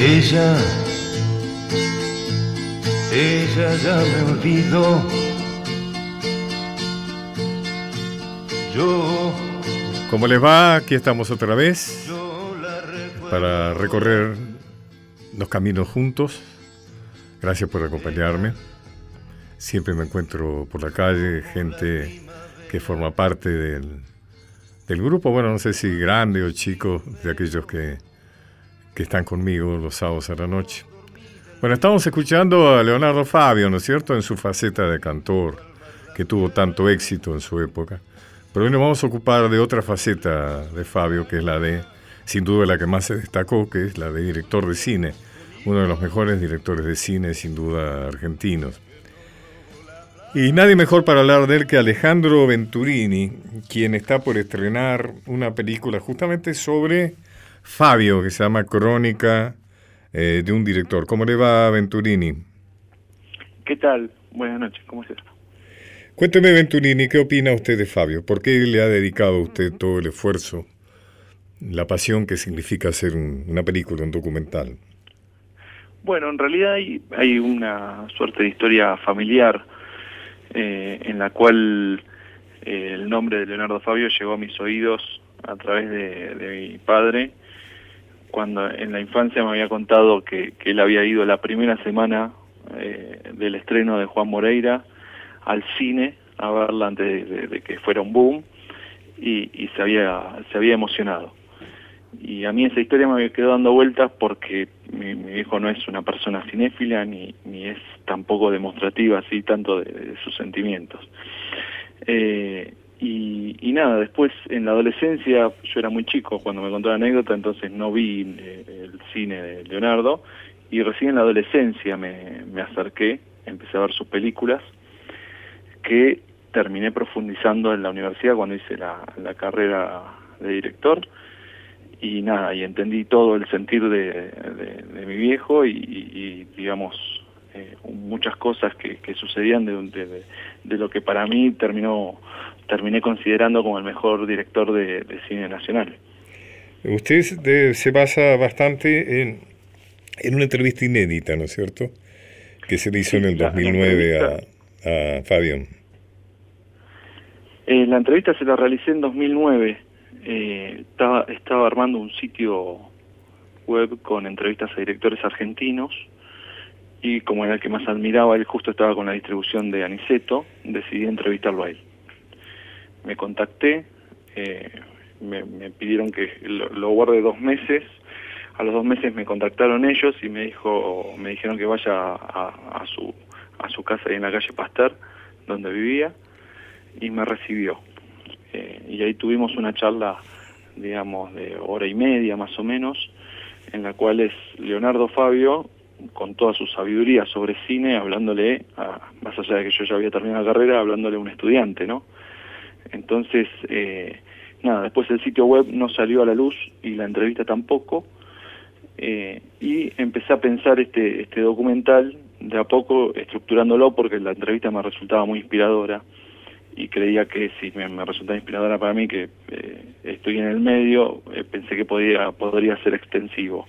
Ella, ella ya me olvidó. Yo. ¿Cómo les va? Aquí estamos otra vez para recorrer los caminos juntos. Gracias por acompañarme. Siempre me encuentro por la calle gente que forma parte del, del grupo, bueno, no sé si grande o chico, de aquellos que, que están conmigo los sábados a la noche. Bueno, estamos escuchando a Leonardo Fabio, ¿no es cierto?, en su faceta de cantor, que tuvo tanto éxito en su época. Pero hoy nos vamos a ocupar de otra faceta de Fabio, que es la de, sin duda, la que más se destacó, que es la de director de cine, uno de los mejores directores de cine, sin duda, argentinos. Y nadie mejor para hablar de él que Alejandro Venturini, quien está por estrenar una película justamente sobre Fabio, que se llama Crónica eh, de un director. ¿Cómo le va Venturini? ¿Qué tal? Buenas noches, ¿cómo estás? Cuénteme Venturini, ¿qué opina usted de Fabio? ¿Por qué le ha dedicado a usted todo el esfuerzo, la pasión que significa hacer una película, un documental? Bueno, en realidad hay, hay una suerte de historia familiar eh, en la cual eh, el nombre de Leonardo Fabio llegó a mis oídos a través de, mi padre, cuando en la infancia me había contado que, él había ido la primera semana eh, del estreno de Juan Moreira al cine a verla antes de, que fuera un boom y, y, se, había, se había emocionado. Y a mí esa historia me quedó dando vueltas porque mi, hijo no es una persona cinéfila ni, ni es tampoco demostrativa así tanto de, sus sentimientos. Eh, y, nada, después en la adolescencia, yo era muy chico cuando me contó la anécdota, entonces no vi eh, el cine de Leonardo, y recién en la adolescencia me, me acerqué, empecé a ver sus películas, que terminé profundizando en la universidad cuando hice la, la carrera de director, y nada, y entendí todo el sentir de, mi viejo y, digamos, eh, muchas cosas que, sucedían de, de, lo que para mí terminó terminé considerando como el mejor director de, cine nacional. Usted se basa bastante en, en una entrevista inédita, ¿no es cierto? Que se le hizo en el 2009 a, a Fabián. Eh, la entrevista se la realicé en 2009 eh, estaba, estaba armando un sitio web con entrevistas a directores argentinos y como era el que más admiraba, él justo estaba con la distribución de Aniceto, decidí entrevistarlo a él. Me contacté, eh, me, pidieron que lo, guarde dos meses, a los dos meses me contactaron ellos y me dijo, me dijeron que vaya a, a su a su casa ahí en la calle Pasteur, donde vivía, y me recibió. Eh, y ahí tuvimos una charla, digamos, de hora y media más o menos, en la cual es Leonardo Fabio, con toda su sabiduría sobre cine, hablándole, a, más allá de que yo ya había terminado la carrera, hablándole a un estudiante, ¿no? Entonces, eh, nada, después el sitio web no salió a la luz y la entrevista tampoco, eh, y empecé a pensar este, este documental de a poco, estructurándolo, porque la entrevista me resultaba muy inspiradora, y creía que si me, resultaba inspiradora para mí, que eh, estoy en el medio, eh, pensé que podía, podría ser extensivo.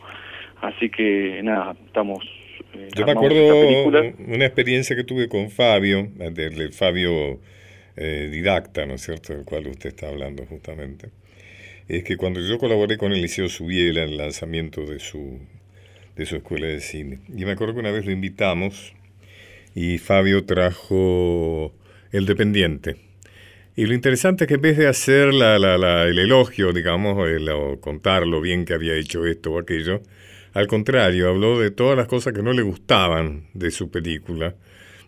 Así que nada, estamos... Eh, Yo me acuerdo una experiencia que tuve con Fabio, Fabio didacta, ¿no es cierto?, del cual usted está hablando justamente. Es que cuando yo colaboré con el Liceo Subiela en el lanzamiento de su, de su escuela de cine, y me acuerdo que una vez lo invitamos y Fabio trajo el dependiente. Y lo interesante es que en vez de hacer la, el elogio, digamos, el, o contar lo bien que había hecho esto o aquello, al contrario, habló de todas las cosas que no le gustaban de su película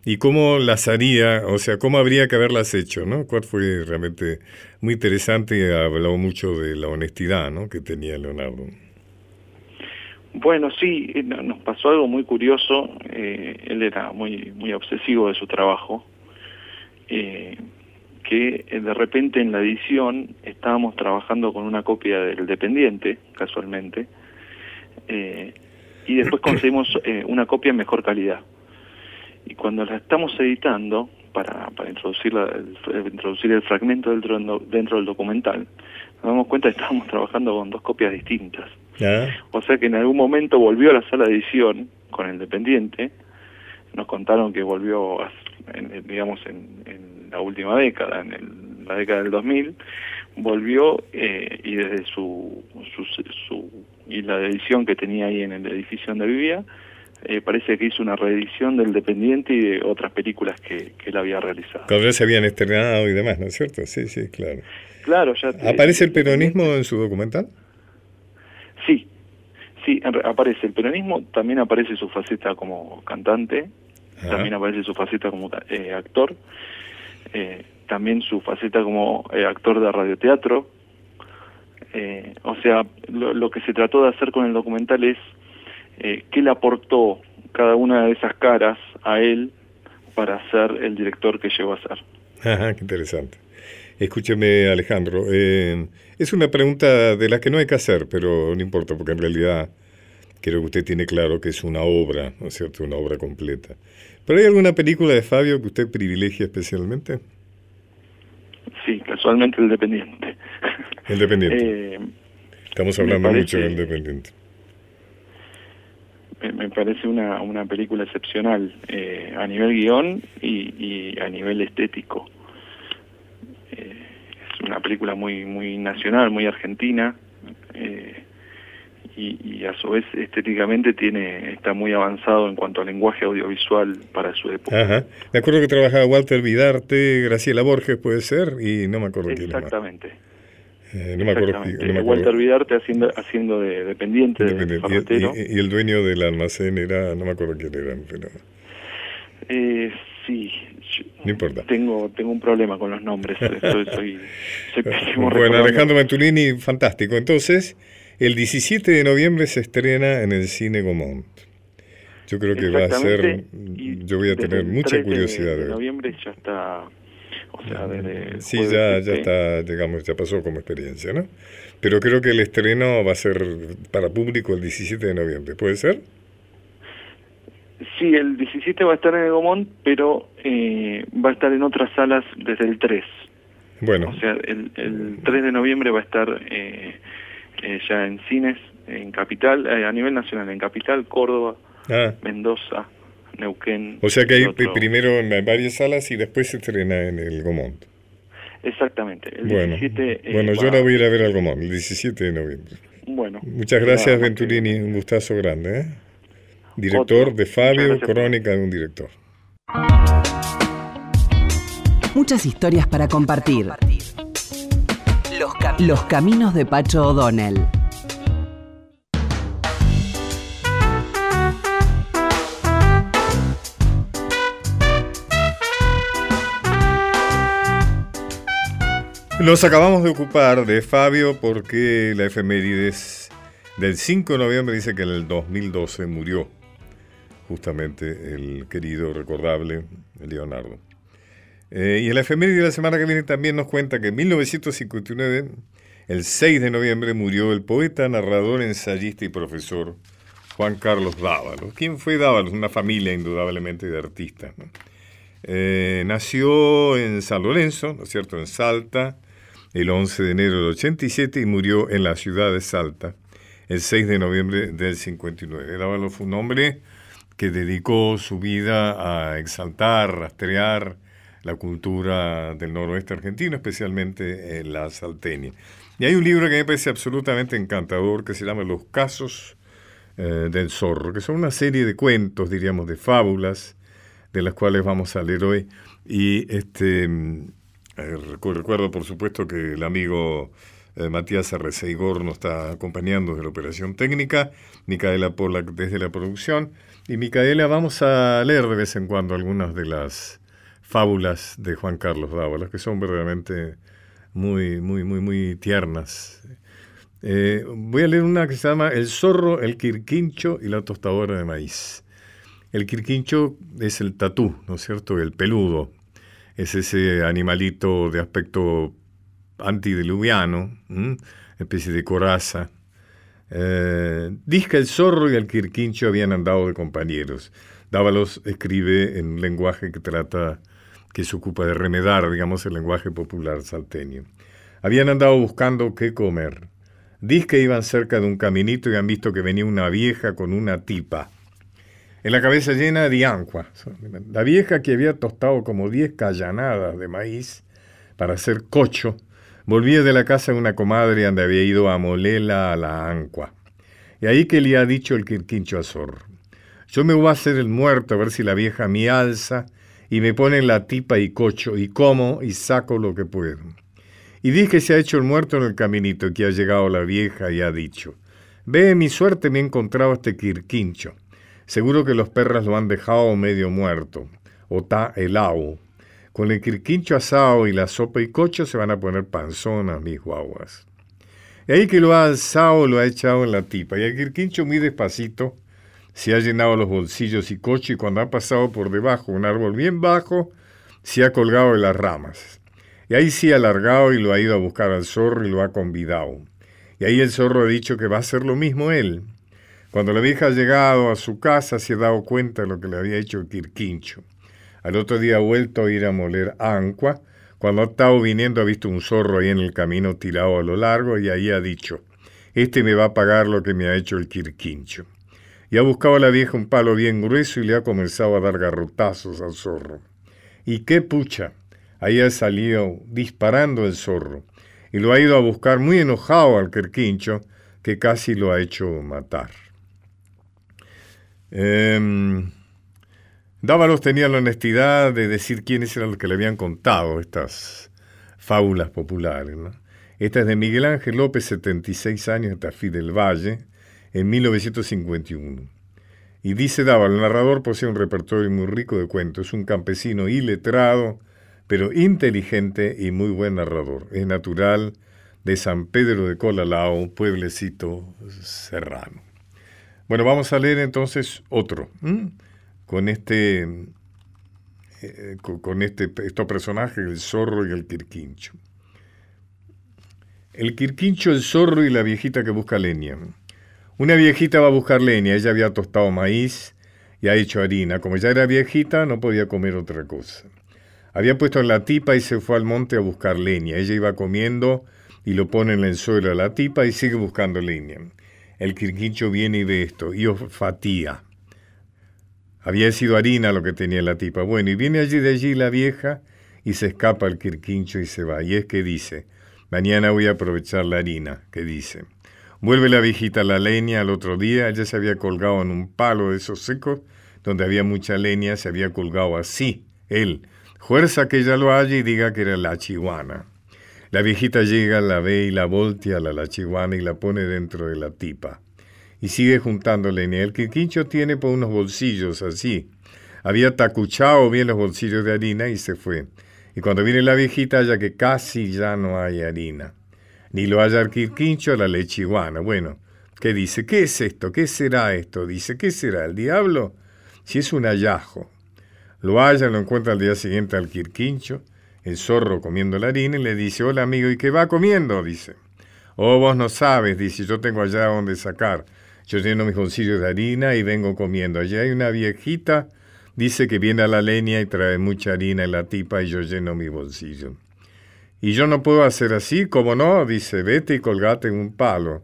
y cómo las haría, o sea, cómo habría que haberlas hecho, ¿no? Cuál fue realmente muy interesante y habló mucho de la honestidad, ¿no? Que tenía Leonardo. Bueno, sí, eh, nos pasó algo muy curioso. Eh, él era muy, muy obsesivo de su trabajo eh, que eh, de repente en la edición estábamos trabajando con una copia del Dependiente, casualmente, eh, y después conseguimos eh, una copia en mejor calidad. Y cuando la estamos editando, para, para introducir, el, introducir el fragmento dentro, dentro del documental, nos damos cuenta que estábamos trabajando con dos copias distintas. O sea que en algún momento volvió a la sala de edición con el Dependiente. Nos contaron que volvió, digamos, en, la última década, en la década del 2000, volvió eh, y desde su, su, su, y la edición que tenía ahí en el edificio donde vivía, eh, parece que hizo una reedición del Dependiente y de otras películas que, que él había realizado. Cuando ya se habían estrenado y demás, ¿no es cierto? Sí, sí, claro. Claro, ya ¿Aparece el peronismo en su documental? Sí, sí, aparece el peronismo, también aparece su faceta como cantante, también aparece su faceta como eh, actor, eh, también su faceta como actor de radioteatro. o sea, lo, lo que se trató de hacer con el documental es eh, qué le aportó cada una de esas caras a él para ser el director que llegó a ser. Ajá, qué interesante. Escúcheme, Alejandro, eh, es una pregunta de la que no hay que hacer, pero no importa, porque en realidad creo que usted tiene claro que es una obra, ¿no es cierto? Una obra completa. ¿Pero hay alguna película de Fabio que usted privilegia especialmente? Sí, casualmente El Dependiente. El Dependiente. Eh, Estamos hablando mucho del Dependiente me parece una, una película excepcional eh, a nivel guion y, a nivel estético. Eh, es una película muy muy nacional, muy argentina eh, y, a su vez estéticamente tiene está muy avanzado en cuanto al lenguaje audiovisual para su época. Ajá. Me acuerdo que trabajaba Walter Vidarte, Graciela Borges puede ser y no me acuerdo quién Exactamente. Eh, no, me acuerdo, no Walter Vidarte haciendo, haciendo de dependiente, y, el dueño del almacén era, no me acuerdo quién era, pero... Eh, sí, no importa. Tengo, tengo un problema con los nombres, soy, soy, Bueno, Alejandro Ventulini, fantástico. Entonces, el 17 de noviembre se estrena en el Cine Gomont. Yo creo que va a ser, yo voy a tener mucha curiosidad. De, de noviembre ya está o sea, sí, ya, ya está, digamos, ya pasó como experiencia, ¿no? Pero creo que el estreno va a ser para público el 17 de noviembre, ¿puede ser? Sí, el 17 va a estar en el Gomón, pero eh, va a estar en otras salas desde el 3. Bueno. O sea, el, el 3 de noviembre va a estar eh, eh, ya en cines, en Capital, a nivel nacional, en Capital, Córdoba, ah. Mendoza, Neuquén. O sea que hay primero en varias salas y después se estrena en el Gomont. Exactamente. El bueno, 17, eh, bueno yo la voy a ir a ver al Gomont, el 17 de noviembre. Bueno. Muchas gracias, Venturini. Un gustazo grande. ¿eh? Director de Fabio, Crónica de un director. Muchas historias para compartir. Los, Los caminos de Pacho O'Donnell. Nos acabamos de ocupar de Fabio porque la efemérides del 5 de noviembre dice que en el 2012 murió justamente el querido, recordable Leonardo. Eh, y la efeméride de la semana que viene también nos cuenta que en 1959, el 6 de noviembre, murió el poeta, narrador, ensayista y profesor Juan Carlos Dávalos. ¿Quién fue Dávalos? Una familia indudablemente de artistas. Eh, nació en San Lorenzo, ¿no es cierto?, en Salta, el 11 de enero del 87 y murió en la ciudad de Salta el 6 de noviembre del 59. Dávalos fue un hombre que dedicó su vida a exaltar, rastrear la cultura del noroeste argentino, especialmente en la salteña. Y hay un libro que me parece absolutamente encantador que se llama Los casos eh, del zorro, que son una serie de cuentos, diríamos, de fábulas, de las cuales vamos a leer hoy. Y este eh, recuerdo, por supuesto, que el amigo eh, Matías Arreceigor nos está acompañando de la operación técnica, Micaela Polak desde la producción. Y Micaela, vamos a leer de vez en cuando algunas de las fábulas de Juan Carlos Dávalos, que son verdaderamente muy, muy, muy, muy tiernas. Eh, voy a leer una que se llama El zorro, el quirquincho y la tostadora de maíz. El quirquincho es el tatú, ¿no es cierto? El peludo, es ese animalito de aspecto antidiluviano, especie de coraza. Eh, Disca el zorro y el quirquincho habían andado de compañeros. Dávalos escribe en un lenguaje que trata, que se ocupa de remedar, digamos, el lenguaje popular salteño. Habían andado buscando qué comer. Dice que iban cerca de un caminito y han visto que venía una vieja con una tipa. En la cabeza llena de ancua. La vieja que había tostado como diez callanadas de maíz para hacer cocho, volvía de la casa de una comadre donde había ido a molela a la ancua. Y ahí que le ha dicho el quirquincho a Zorro. Yo me voy a hacer el muerto a ver si la vieja me alza y me pone la tipa y cocho y como y saco lo que puedo. Y dije se ha hecho el muerto en el caminito que ha llegado la vieja y ha dicho, ve mi suerte me he encontrado este quirquincho. Seguro que los perras lo han dejado medio muerto, o está helado. Con el quirquincho asado y la sopa y cocho se van a poner panzonas mis guaguas. Y ahí que lo ha alzado, lo ha echado en la tipa. Y el quirquincho muy despacito se ha llenado los bolsillos y cocho y cuando ha pasado por debajo un árbol bien bajo, se ha colgado de las ramas. Y ahí sí ha alargado y lo ha ido a buscar al zorro y lo ha convidado. Y ahí el zorro ha dicho que va a hacer lo mismo él. Cuando la vieja ha llegado a su casa se ha dado cuenta de lo que le había hecho el quirquincho. Al otro día ha vuelto a ir a moler ancua. Cuando ha estado viniendo ha visto un zorro ahí en el camino tirado a lo largo y ahí ha dicho, este me va a pagar lo que me ha hecho el quirquincho. Y ha buscado a la vieja un palo bien grueso y le ha comenzado a dar garrotazos al zorro. Y qué pucha, ahí ha salido disparando el zorro y lo ha ido a buscar muy enojado al quirquincho que casi lo ha hecho matar. Eh, Dávalos tenía la honestidad de decir quiénes eran los que le habían contado estas fábulas populares. Esta es de Miguel Ángel López, 76 años, de Tafí del Valle, en 1951. Y dice Dávalos, el narrador posee un repertorio muy rico de cuentos, es un campesino iletrado, pero inteligente y muy buen narrador. Es natural de San Pedro de Colalao, pueblecito serrano. Bueno, vamos a leer entonces otro con este, eh, con este, estos personajes, el zorro y el quirquincho. El quirquincho, el zorro y la viejita que busca leña. Una viejita va a buscar leña, ella había tostado maíz y ha hecho harina. Como ya era viejita, no podía comer otra cosa. Había puesto en la tipa y se fue al monte a buscar leña. Ella iba comiendo y lo pone en el suelo a la tipa y sigue buscando leña. El quirquincho viene y ve esto y ofatía. Había sido harina lo que tenía la tipa. Bueno, y viene allí de allí la vieja y se escapa el quirquincho y se va. Y es que dice, mañana voy a aprovechar la harina, que dice. Vuelve la viejita a la leña al otro día, ella se había colgado en un palo de esos secos, donde había mucha leña, se había colgado así, él. Fuerza que ella lo haya y diga que era la chihuana. La viejita llega, la ve y la voltea a la, la chihuana y la pone dentro de la tipa y sigue juntando leña. El quirquincho tiene por unos bolsillos así. Había tacuchado bien los bolsillos de harina y se fue. Y cuando viene la viejita, ya que casi ya no hay harina. Ni lo haya el quirquincho, la lechiguana. Bueno, ¿qué dice? ¿Qué es esto? ¿Qué será esto? Dice, ¿qué será? ¿El diablo? Si es un hallazgo. Lo halla, lo encuentra al día siguiente al quirquincho, el zorro comiendo la harina, y le dice, hola amigo, ¿y qué va comiendo? Dice. Oh, vos no sabes, dice, yo tengo allá donde sacar. Yo lleno mis bolsillos de harina y vengo comiendo. Allí hay una viejita, dice que viene a la leña y trae mucha harina en la tipa y yo lleno mi bolsillo. Y yo no puedo hacer así, como no, dice, vete y colgate en un palo.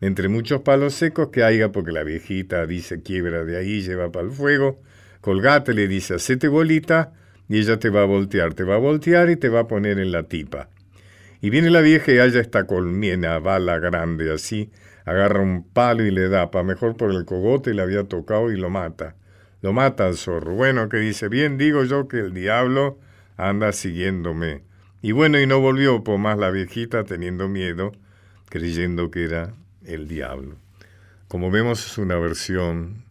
Entre muchos palos secos que haya, porque la viejita dice quiebra de ahí, lleva para el fuego, colgate, le dice, hacete bolita y ella te va a voltear, te va a voltear y te va a poner en la tipa. Y viene la vieja y haya esta colmena, bala grande así, agarra un palo y le da, pa' mejor por el cogote le había tocado y lo mata. Lo mata al zorro. Bueno, que dice, bien digo yo que el diablo anda siguiéndome. Y bueno, y no volvió por más la viejita teniendo miedo, creyendo que era el diablo. Como vemos es una versión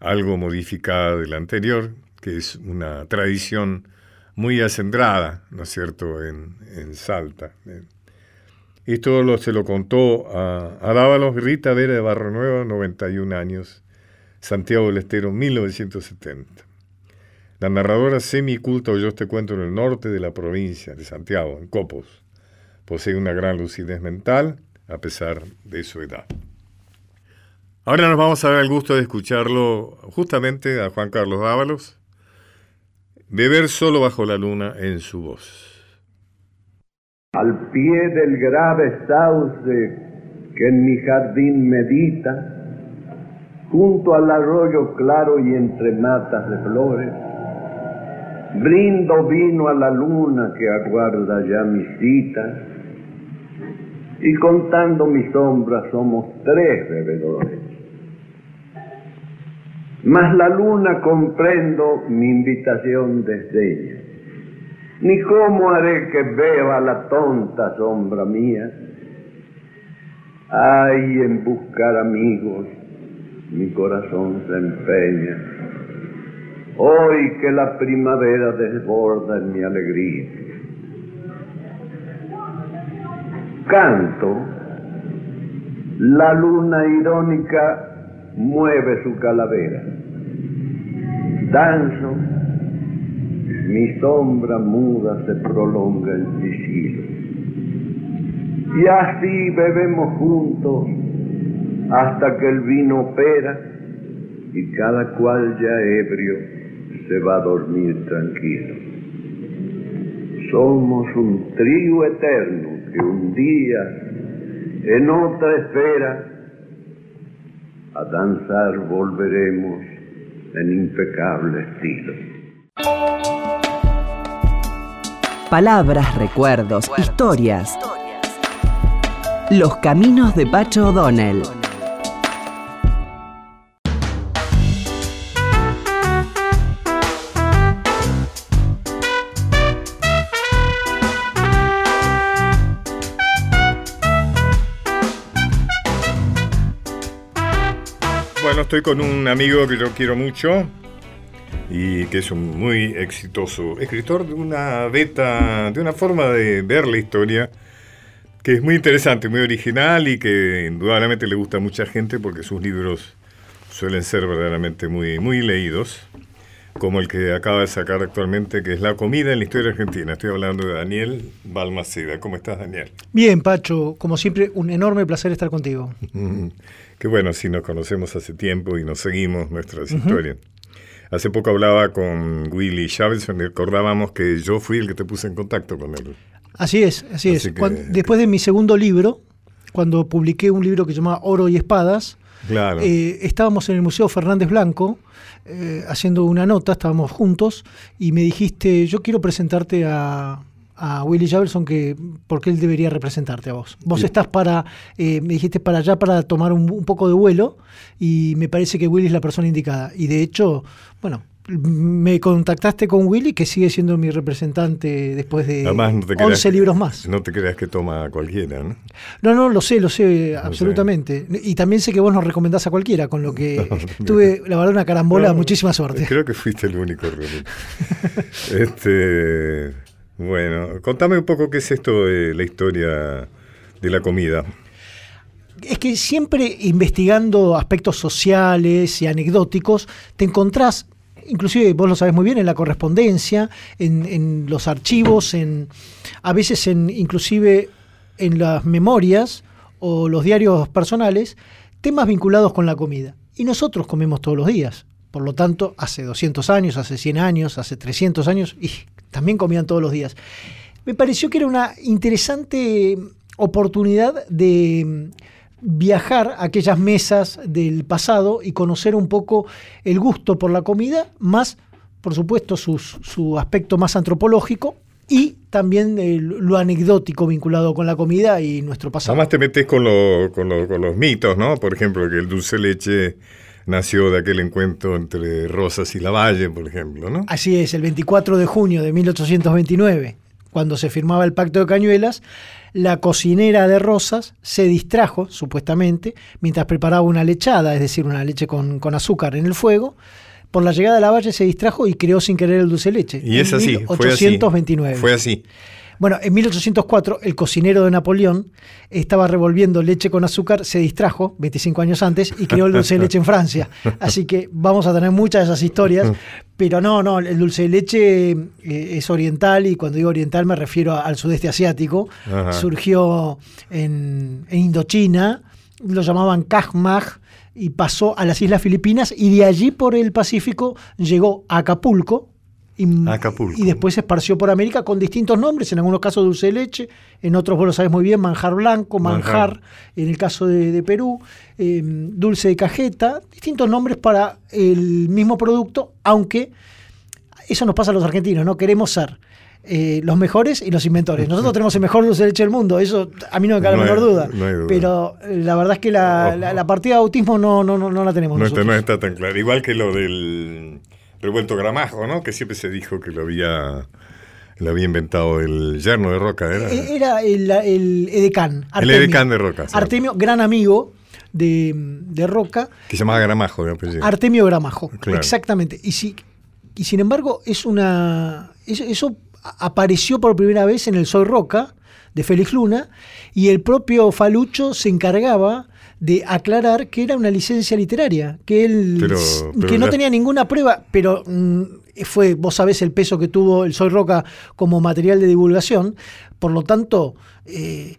algo modificada de la anterior, que es una tradición muy acendrada, ¿no es cierto?, en, Salta. Esto lo, se lo contó a, a Dávalos Rita Vera de Barro Nueva, 91 años, Santiago del Estero, 1970. La narradora semiculta oyó este cuento en el norte de la provincia de Santiago, en Copos. Posee una gran lucidez mental, a pesar de su edad. Ahora nos vamos a dar el gusto de escucharlo justamente a Juan Carlos Dávalos, beber solo bajo la luna en su voz al pie del grave sauce que en mi jardín medita, junto al arroyo claro y entre matas de flores, brindo vino a la luna que aguarda ya mi cita, y contando mi sombra somos tres bebedores. Mas la luna comprendo mi invitación desde ella. Ni cómo haré que beba la tonta sombra mía. Ay, en buscar amigos, mi corazón se empeña. Hoy que la primavera desborda en mi alegría. Canto, la luna irónica mueve su calavera. Danzo, mi sombra muda se prolonga en sigilo. Y así bebemos juntos hasta que el vino opera y cada cual ya ebrio se va a dormir tranquilo. Somos un trío eterno que un día en otra esfera a danzar volveremos en impecable estilo. Palabras, recuerdos, historias. Los caminos de Pacho O'Donnell. Bueno, estoy con un amigo que yo quiero mucho y que es un muy exitoso escritor de una beta, de una forma de ver la historia que es muy interesante, muy original y que indudablemente le gusta a mucha gente porque sus libros suelen ser verdaderamente muy, muy leídos, como el que acaba de sacar actualmente, que es La comida en la historia argentina. Estoy hablando de Daniel Balmaceda. ¿Cómo estás, Daniel? Bien, Pacho, como siempre, un enorme placer estar contigo. Qué bueno, sí, nos conocemos hace tiempo y nos seguimos nuestras historias. Hace poco hablaba con Willy Chávez, recordábamos que yo fui el que te puse en contacto con él. Así es, así, Así es. que- después de mi segundo libro, cuando publiqué un libro que se llama Oro y Espadas, Claro. eh, estábamos en el Museo Fernández Blanco eh, haciendo una nota, estábamos juntos, y me dijiste, yo quiero presentarte a, a Willy Javerson que porque él debería representarte a vos. Vos estás para, eh, me dijiste para allá para tomar un, un poco de vuelo y me parece que Willy es la persona indicada. Y de hecho, bueno, me contactaste con Willy que sigue siendo mi representante después de Además, no te 11 creas que- libros más. No te creas que toma cualquiera, ¿no? No, no, lo sé, lo sé, absolutamente. Y también sé que vos nos recomendás a cualquiera, con lo que tuve, la verdad, una carambola, muchísima suerte. Creo que fuiste el único realmente. este, bueno, contame un poco qué es esto de la historia de la comida. Es que siempre investigando aspectos sociales y anecdóticos, te encontrás, inclusive vos lo sabés muy bien, en la correspondencia, en, los archivos, en a veces en inclusive en las memorias o los diarios personales, temas vinculados con la comida. Y nosotros comemos todos los días. Por lo tanto, hace 200 años, hace 100 años, hace 300 años, y también comían todos los días. Me pareció que era una interesante oportunidad de viajar a aquellas mesas del pasado y conocer un poco el gusto por la comida, más, por supuesto, su aspecto más antropológico y también eh, lo anecdótico vinculado con la comida y nuestro pasado. Además te metes con, con, con los mitos, ¿no? Por ejemplo, que el dulce leche nació de aquel encuentro entre Rosas y Lavalle, por ejemplo, ¿no? Así es, el 24 de junio de 1829, cuando se firmaba el Pacto de Cañuelas, la cocinera de Rosas se distrajo, supuestamente, mientras preparaba una lechada, es decir, una leche con, con azúcar en el fuego. Por la llegada de la valle se distrajo y creó sin querer el dulce leche. Y es así, fue así. 1829. Fue así. Bueno, en 1804 el cocinero de Napoleón estaba revolviendo leche con azúcar, se distrajo 25 años antes y creó el dulce de leche en Francia. Así que vamos a tener muchas de esas historias, pero no, no, el dulce de leche eh, es oriental y cuando digo oriental me refiero a- al sudeste asiático. Ajá. Surgió en, en Indochina, lo llamaban Kajmaj y pasó a las Islas Filipinas y de allí por el Pacífico llegó a Acapulco, Y, Acapulco. y después se esparció por América con distintos nombres, en algunos casos dulce de leche, en otros vos lo sabés muy bien, manjar blanco, manjar, Manjar. en el caso de, de Perú, eh, dulce de cajeta, distintos nombres para el mismo producto, aunque eso nos pasa a los argentinos, ¿no? Queremos ser eh, los mejores y los inventores. Nosotros tenemos el mejor dulce de leche del mundo, eso a mí no me cabe No la menor duda. no hay duda. Pero eh, la verdad es que la, la- la partida de autismo no, no, no, no la tenemos No está, no está tan claro. Igual que lo del revuelto gramajo, ¿no? Que siempre se dijo que lo había, lo había inventado el yerno de Roca, ¿era? Eh, Era el, el edecán. El edecán de Roca. Artemio, gran amigo de, de Roca. Que se llamaba gramajo de apellido. Artemio Gramajo, Claro. exactamente. Y, si, y sin embargo, es una. Eso, apareció por primera vez en el Soy Roca de Félix Luna, y el propio Falucho se encargaba de aclarar que era una licencia literaria, que él Pero- pero que no tenía ninguna prueba, pero mm, fue, vos sabés el peso que tuvo el Soy Roca como material de divulgación, por lo tanto, eh,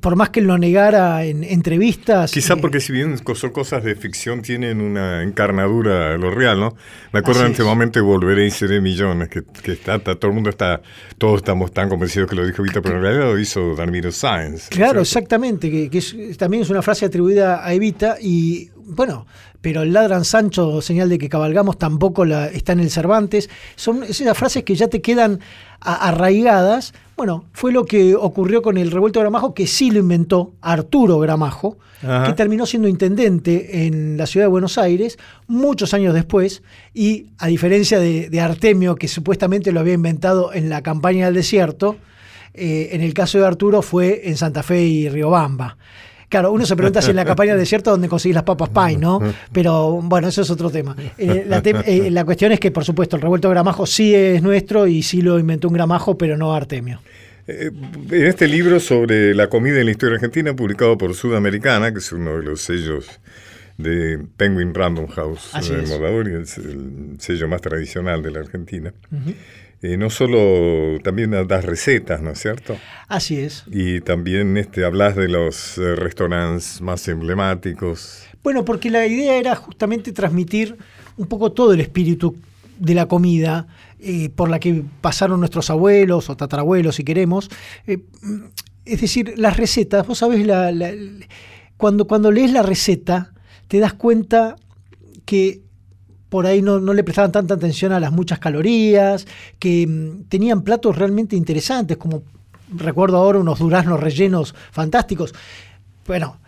por más que lo negara en entrevistas. Quizá eh, porque si bien son cosas de ficción tienen una encarnadura a lo real, ¿no? Me acuerdo en este es. momento Volveré y Seré Millones, que, que está, está- todo el mundo está, todos estamos tan convencidos que lo dijo Evita, pero en realidad lo hizo Dalmiro Sáenz. ¿no Claro, exactamente, que, que es- también es una frase atribuida a Evita y bueno, pero el ladran Sancho, señal de que cabalgamos, tampoco la, está en el Cervantes. Son esas frases que ya te quedan a- arraigadas. Bueno, fue lo que ocurrió con el revuelto de Gramajo, que sí lo inventó Arturo Gramajo, Ajá. que terminó siendo intendente en la ciudad de Buenos Aires muchos años después, y a diferencia de, de Artemio, que supuestamente lo había inventado en la campaña del desierto, eh, en el caso de Arturo fue en Santa Fe y Riobamba. Claro, uno se pregunta si en la campaña del desierto donde conseguís las papas pie, ¿no? Pero bueno, eso es otro tema. Eh, la, eh, la cuestión es que, por supuesto, el revuelto de gramajo sí es nuestro y sí lo inventó un gramajo, pero no Artemio. Eh, En este libro sobre la comida en la historia argentina, publicado por Sudamericana, que es uno de los sellos de Penguin Random House de el, el sello más tradicional de la Argentina. Eh, no solo también das recetas, ¿no es cierto? Así es. Y también este, hablas de los eh, restaurantes más emblemáticos. Bueno, porque la idea era justamente transmitir un poco todo el espíritu de la comida eh, por la que pasaron nuestros abuelos o tatarabuelos, si queremos. Eh, es decir, las recetas, vos sabés, la- la- cuando, cuando lees la receta, te das cuenta que por ahí no, no le prestaban tanta atención a las muchas calorías, que mm, tenían platos realmente interesantes, como recuerdo ahora unos duraznos rellenos fantásticos. Bueno,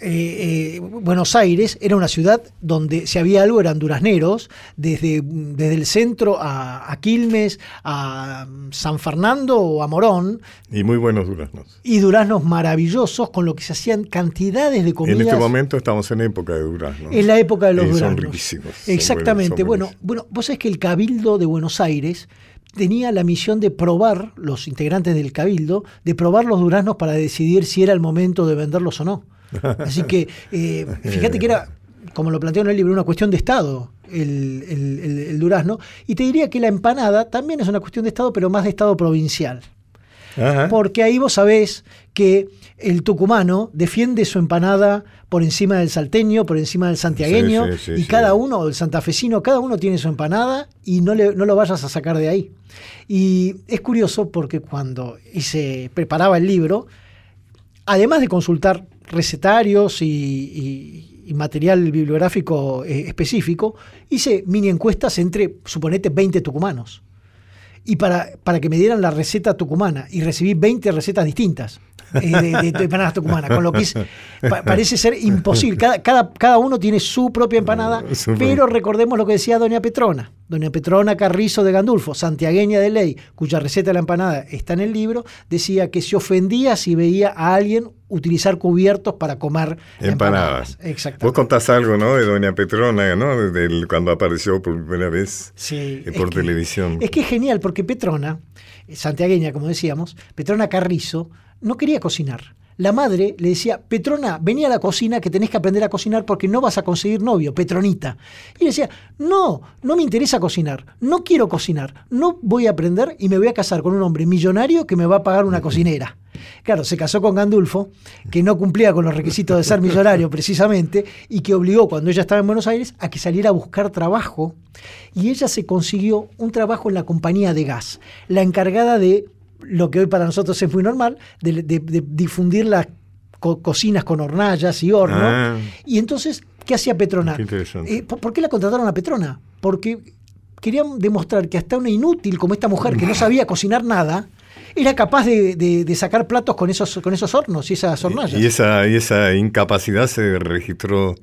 eh, eh, Buenos Aires era una ciudad donde si había algo eran durazneros, desde, desde el centro a, a Quilmes, a San Fernando o a Morón, Y muy buenos duraznos. y duraznos maravillosos con lo que se hacían cantidades de comidas. En este momento estamos en época de duraznos. Es la época de los Y son duraznos. riquísimos, Exactamente. bueno, bueno, vos sabés que el Cabildo de Buenos Aires tenía la misión de probar, los integrantes del Cabildo, de probar los duraznos para decidir si era el momento de venderlos o no. Así que, eh, fíjate que era, como lo planteó en el libro, una cuestión de Estado. El, el- el- el durazno. Y te diría que la empanada también es una cuestión de Estado, pero más de Estado provincial. Ajá. Porque ahí vos sabés que el tucumano defiende su empanada por encima del salteño, por encima del santiagueño, Sí, sí, sí, y cada uno, el santafesino, cada uno tiene su empanada y no, le, no lo vayas a sacar de ahí. Y es curioso porque cuando hice, preparaba el libro, además de consultar recetarios y, material bibliográfico eh, específico, hice mini encuestas entre, suponete, 20 tucumanos. Y para, para que me dieran la receta tucumana y recibí 20 recetas distintas eh, de, de- de empanadas tucumanas, con lo que es- pa- parece ser imposible. Cada, cada, cada uno tiene su propia empanada, pero recordemos lo que decía doña Petrona, doña Petrona Carrizo de Gandulfo, santiagueña de ley, cuya receta de la empanada está en el libro, decía que se ofendía si veía a alguien utilizar cubiertos para comer Empanadas. empanadas. Vos contás algo, ¿no? De Doña Petrona, ¿no? Cuando apareció por primera vez Sí, eh, es por que- televisión. Es que es genial porque Petrona, eh, santiagueña como decíamos, Petrona Carrizo, no quería cocinar. la madre le decía, Petrona, vení a la cocina que tenés que aprender a cocinar porque no vas a conseguir novio, Petronita. Y decía, no, no me interesa cocinar, no quiero cocinar, no voy a aprender y me voy a casar con un hombre millonario que me va a pagar una cocinera. Claro, se casó con Gandulfo, que no cumplía con los requisitos de ser millonario precisamente, y que obligó cuando ella estaba en Buenos Aires a que saliera a buscar trabajo. Y ella se consiguió un trabajo en la compañía de gas, la encargada de lo que hoy para nosotros es muy normal, de, difundir las cocinas con hornallas y horno. Ah. Y entonces, ¿qué hacía Petrona? Eh, ¿por, qué la contrataron a Petrona? Porque querían demostrar que hasta una inútil como esta mujer que no sabía cocinar nada, era capaz de, sacar platos con esos, con esos hornos y esas hornallas. Y esa, y esa incapacidad se registró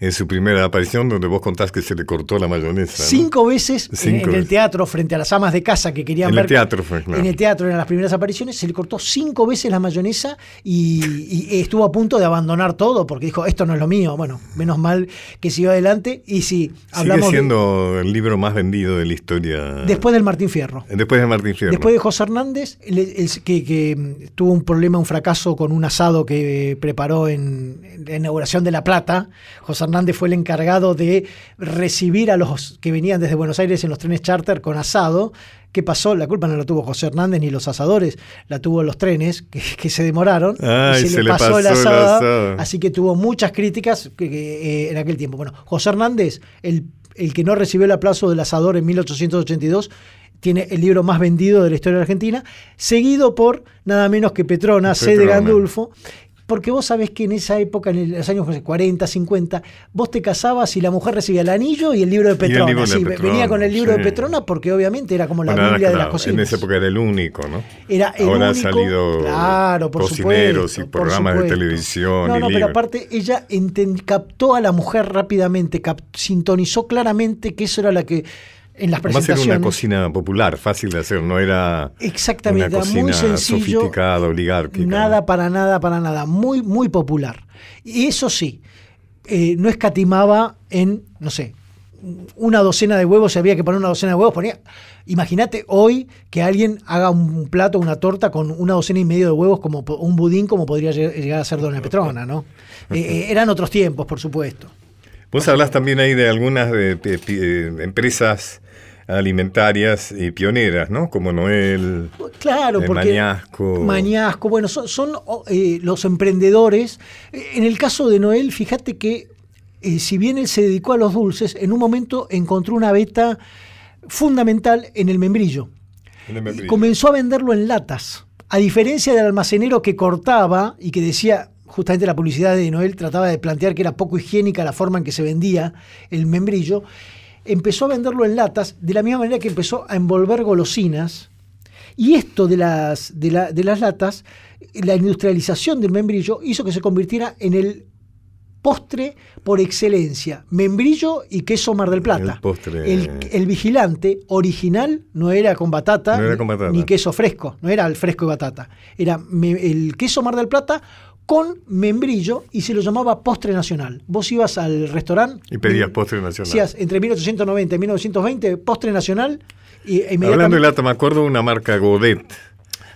en su primera aparición, donde vos contás que se le cortó la mayonesa. Cinco veces en, el teatro, frente a las amas de casa que querían en ver. En el teatro fue, En el teatro, eran las primeras apariciones, se le cortó cinco veces la mayonesa y, estuvo a punto de abandonar todo, porque dijo, esto no es lo mío. Bueno, menos mal que siguió adelante. Y si hablamos. Sigue siendo el libro más vendido de la historia. Después del Martín Fierro. Después del Martín Fierro. Después de José Hernández, que, que, tuvo un problema, un fracaso con un asado que preparó en la inauguración de La Plata. José Hernández fue el encargado de recibir a los que venían desde Buenos Aires en los trenes charter con asado. ¿Qué pasó? La culpa no la tuvo José Hernández ni los asadores, la tuvo los trenes que, se demoraron. y se, le, pasó, el, asado, Así que tuvo muchas críticas eh, en aquel tiempo. Bueno, José Hernández, el, el que no recibió el aplauso del asador en 1882, tiene el libro más vendido de la historia de Argentina, seguido por nada menos que Petrona, C. de Gandulfo, porque vos sabés que en esa época, en los años 40, 50, vos te casabas y la mujer recibía el anillo y el libro de Petrona. venía con el libro de Petrona porque obviamente era como la Biblia de las cocinas. En esa época era el único, ¿no? Era el Ahora han salido claro, cocineros y programas de televisión. No, no, pero aparte ella captó a la mujer rápidamente, sintonizó claramente que eso era la que en las presentaciones. era una cocina popular, fácil de hacer, no era Exactamente, una cocina muy sencillo, sofisticada, oligárquica. Nada para nada, para nada, muy, muy popular. Y eso sí, eh, no escatimaba en, no sé, una docena de huevos, si había que poner una docena de huevos, ponía. Imagínate hoy que alguien haga un plato, una torta con una docena y medio de huevos, como un budín, como podría llegar a ser Doña Petrona, ¿no? Eh, eh, eran otros tiempos, por supuesto. Vos hablas también ahí de algunas de, empresas alimentarias y pioneras, ¿no? Como Noel, claro, porque Mañasco. Mañasco, bueno, son, eh, los emprendedores. En el caso de Noel, fíjate que eh, si bien él se dedicó a los dulces, en un momento encontró una beta fundamental en el membrillo. En el membrillo. Comenzó a venderlo en latas. A diferencia del almacenero que cortaba y que decía, justamente la publicidad de Noel trataba de plantear que era poco higiénica la forma en que se vendía el membrillo, empezó a venderlo en latas de la misma manera que empezó a envolver golosinas. Y esto de las, de, las latas, la industrialización del membrillo hizo que se convirtiera en el postre por excelencia, membrillo y queso Mar del Plata. El, vigilante original no era con batata, ni queso fresco, no era el fresco y batata. Era el queso Mar del Plata con membrillo y se lo llamaba postre nacional. Vos ibas al restaurante y pedías postre nacional. Decías entre 1890 y 1920 postre nacional y. Hablando de lata, me acuerdo de una marca Godet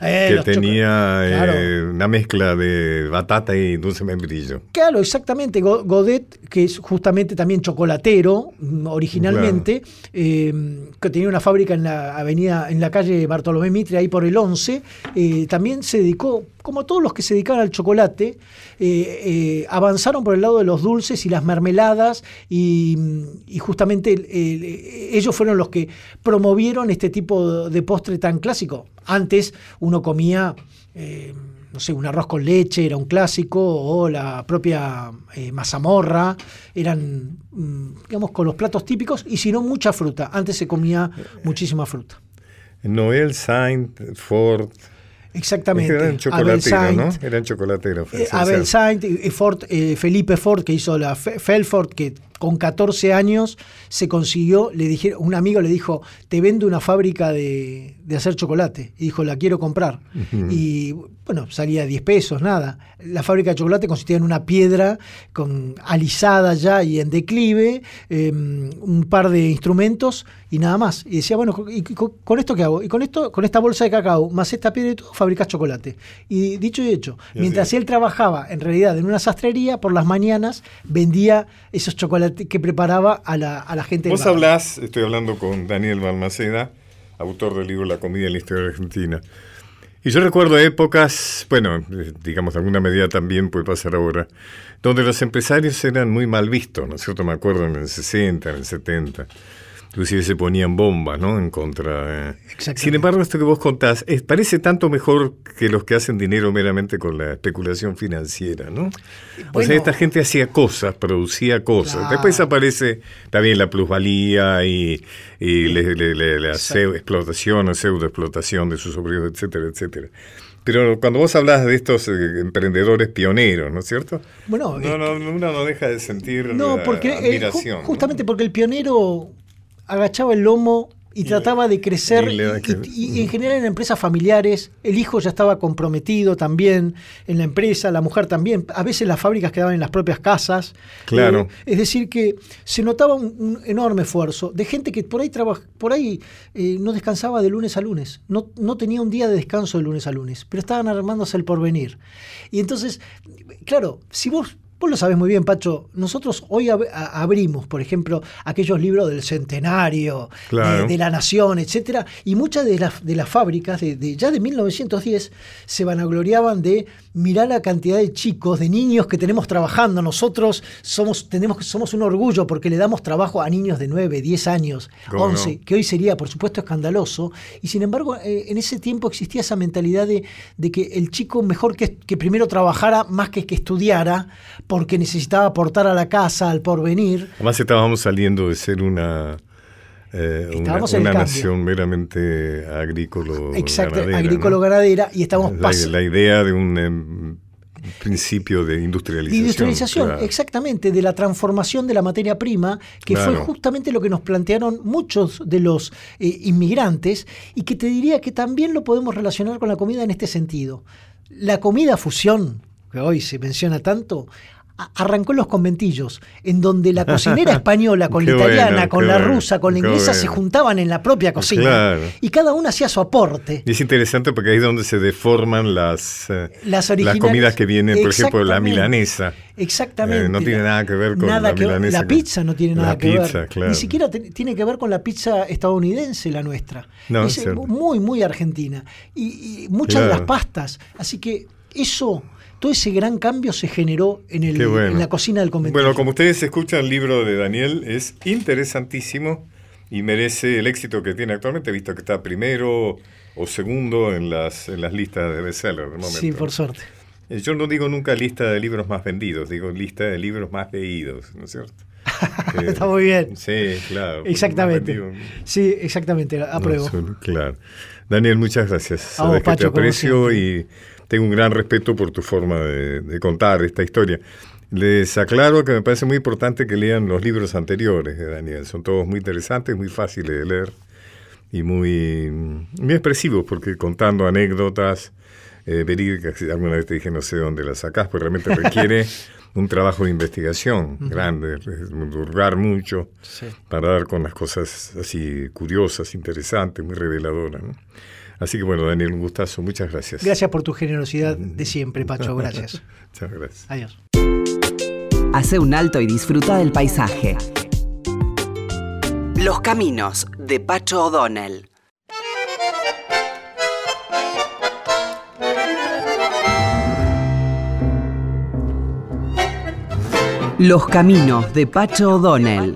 eh, que tenía eh, una mezcla de batata y dulce membrillo. Claro, exactamente. Godet, que es justamente también chocolatero mm, originalmente, em, que tenía una fábrica en la avenida, en la calle Bartolomé Mitre, ahí por el 11, eh, también se dedicó, como todos los que se dedicaban al chocolate, avanzaron por el lado de los dulces y las mermeladas y, justamente ellos fueron los que promovieron este tipo de postre tan clásico. Antes uno comía, eh, no sé, un arroz con leche, era un clásico, o la propia eh, mazamorra, eran, mm, digamos, con los platos típicos, y si no, mucha fruta. Antes se comía muchísima fruta. Noel Saint, Ford, Exactamente. Eran chocolateros, ¿no? Eran chocolateros. Eh, Abel Saint, y Ford, Felipe Ford, que hizo la Felford, que con 14 años se consiguió, le dijeron, un amigo le dijo, te vendo una fábrica de, hacer chocolate. Y dijo, la quiero comprar. Y bueno, salía 10 pesos, nada. La fábrica de chocolate consistía en una piedra con alisada ya y en declive, em, un par de instrumentos y nada más. Y decía, bueno, ¿y con, esto qué hago? Y con esto, con esta bolsa de cacao, más esta piedra y todo, fabricas chocolate. Y dicho y hecho, mientras él trabajaba en realidad en una sastrería, por las mañanas vendía esos chocolates que preparaba a la, a la gente. Vos hablás, estoy hablando con Daniel Balmaceda, autor del libro La comida en la historia argentina. Y yo recuerdo épocas, bueno, digamos de alguna medida también puede pasar ahora, donde los empresarios eran muy mal vistos, ¿no es cierto? Me acuerdo en el 60, en el 70 inclusive se ponían bombas, ¿no? En contra. Eh. Sin embargo, esto que vos contás parece tanto mejor que los que hacen dinero meramente con la especulación financiera, ¿no? o sea, esta gente hacía cosas, producía cosas. Después aparece también la plusvalía y, la explotación o pseudoexplotación de sus obreros, etcétera, etcétera. Pero cuando vos hablas de estos eh, emprendedores pioneros, ¿no es cierto? Bueno, no, no, uno no deja de sentir no, porque, eh, admiración. justamente porque el pionero agachaba el lomo y trataba de crecer y, en general en empresas familiares el hijo ya estaba comprometido también en la empresa la mujer también a veces las fábricas quedaban en las propias casas. Claro. Eh, es decir que se notaba un, enorme esfuerzo de gente que por ahí por ahí eh, no descansaba de lunes a lunes no, no tenía un día de descanso de lunes a lunes pero estaban armándose el porvenir. Y entonces claro si vos Vos lo sabes muy bien, Pacho. Nosotros hoy abrimos, por ejemplo, aquellos libros del centenario, de, la nación, etcétera, y muchas de las, de las fábricas, de, ya de 1910, se vanagloriaban de mirar la cantidad de chicos, de niños que tenemos trabajando. Nosotros somos, tenemos, somos un orgullo porque le damos trabajo a niños de 9, 10 años, 11, que hoy sería, por supuesto, escandaloso. Y sin embargo, eh, en ese tiempo existía esa mentalidad de, que el chico mejor que, que primero trabajara más que que estudiara porque necesitaba aportar a la casa, al porvenir. Además estábamos saliendo de ser una, eh, una, nación meramente agrícola. Exacto, agrícola-ganadera, y estamos pasando... La, idea de un em, principio de industrialización. industrialización, exactamente, de la transformación de la materia prima, que fue justamente lo que nos plantearon muchos de los eh, inmigrantes, y que te diría que también lo podemos relacionar con la comida en este sentido. La comida fusión, que hoy se menciona tanto, arrancó en los conventillos, en donde la cocinera española con la italiana, con la rusa, con la inglesa se juntaban en la propia cocina. Y cada una hacía su aporte. Y es interesante porque ahí es donde se deforman las, eh, las, comidas que vienen, por ejemplo, la milanesa. Exactamente. Eh, no tiene nada que ver con la milanesa. La pizza no tiene nada que ver. Ni siquiera tiene que ver con la pizza estadounidense, la nuestra. es muy, muy argentina. Y, muchas de las pastas. Así que eso todo ese gran cambio se generó en, el, en la cocina del convento. Bueno, como ustedes escuchan, el libro de Daniel es interesantísimo y merece el éxito que tiene actualmente, visto que está primero o segundo en las, en las listas de bestseller momento. Sí, por suerte. Eh, yo no digo nunca lista de libros más vendidos, digo lista de libros más leídos, ¿no es cierto? Está muy bien. Sí, claro. Exactamente. Sí, exactamente, apruebo. claro. Daniel, muchas gracias. Sabes que te aprecio y tengo un gran respeto por tu forma de, contar esta historia. Les aclaro que me parece muy importante que lean los libros anteriores de Daniel. Son todos muy interesantes, muy fáciles de leer y muy, muy expresivos, porque contando anécdotas eh, verídicas, alguna vez te dije no sé dónde las sacás, pues realmente requiere un trabajo de investigación grande, durgar mucho para dar con las cosas así curiosas, interesantes, muy reveladoras. ¿no? Así que bueno, Daniel, un gustazo. Muchas gracias. Gracias por tu generosidad de siempre, Pacho. Gracias. Muchas gracias. Adiós. Hace un alto y disfruta del paisaje. Los caminos de Pacho O'Donnell. Los caminos de Pacho O'Donnell.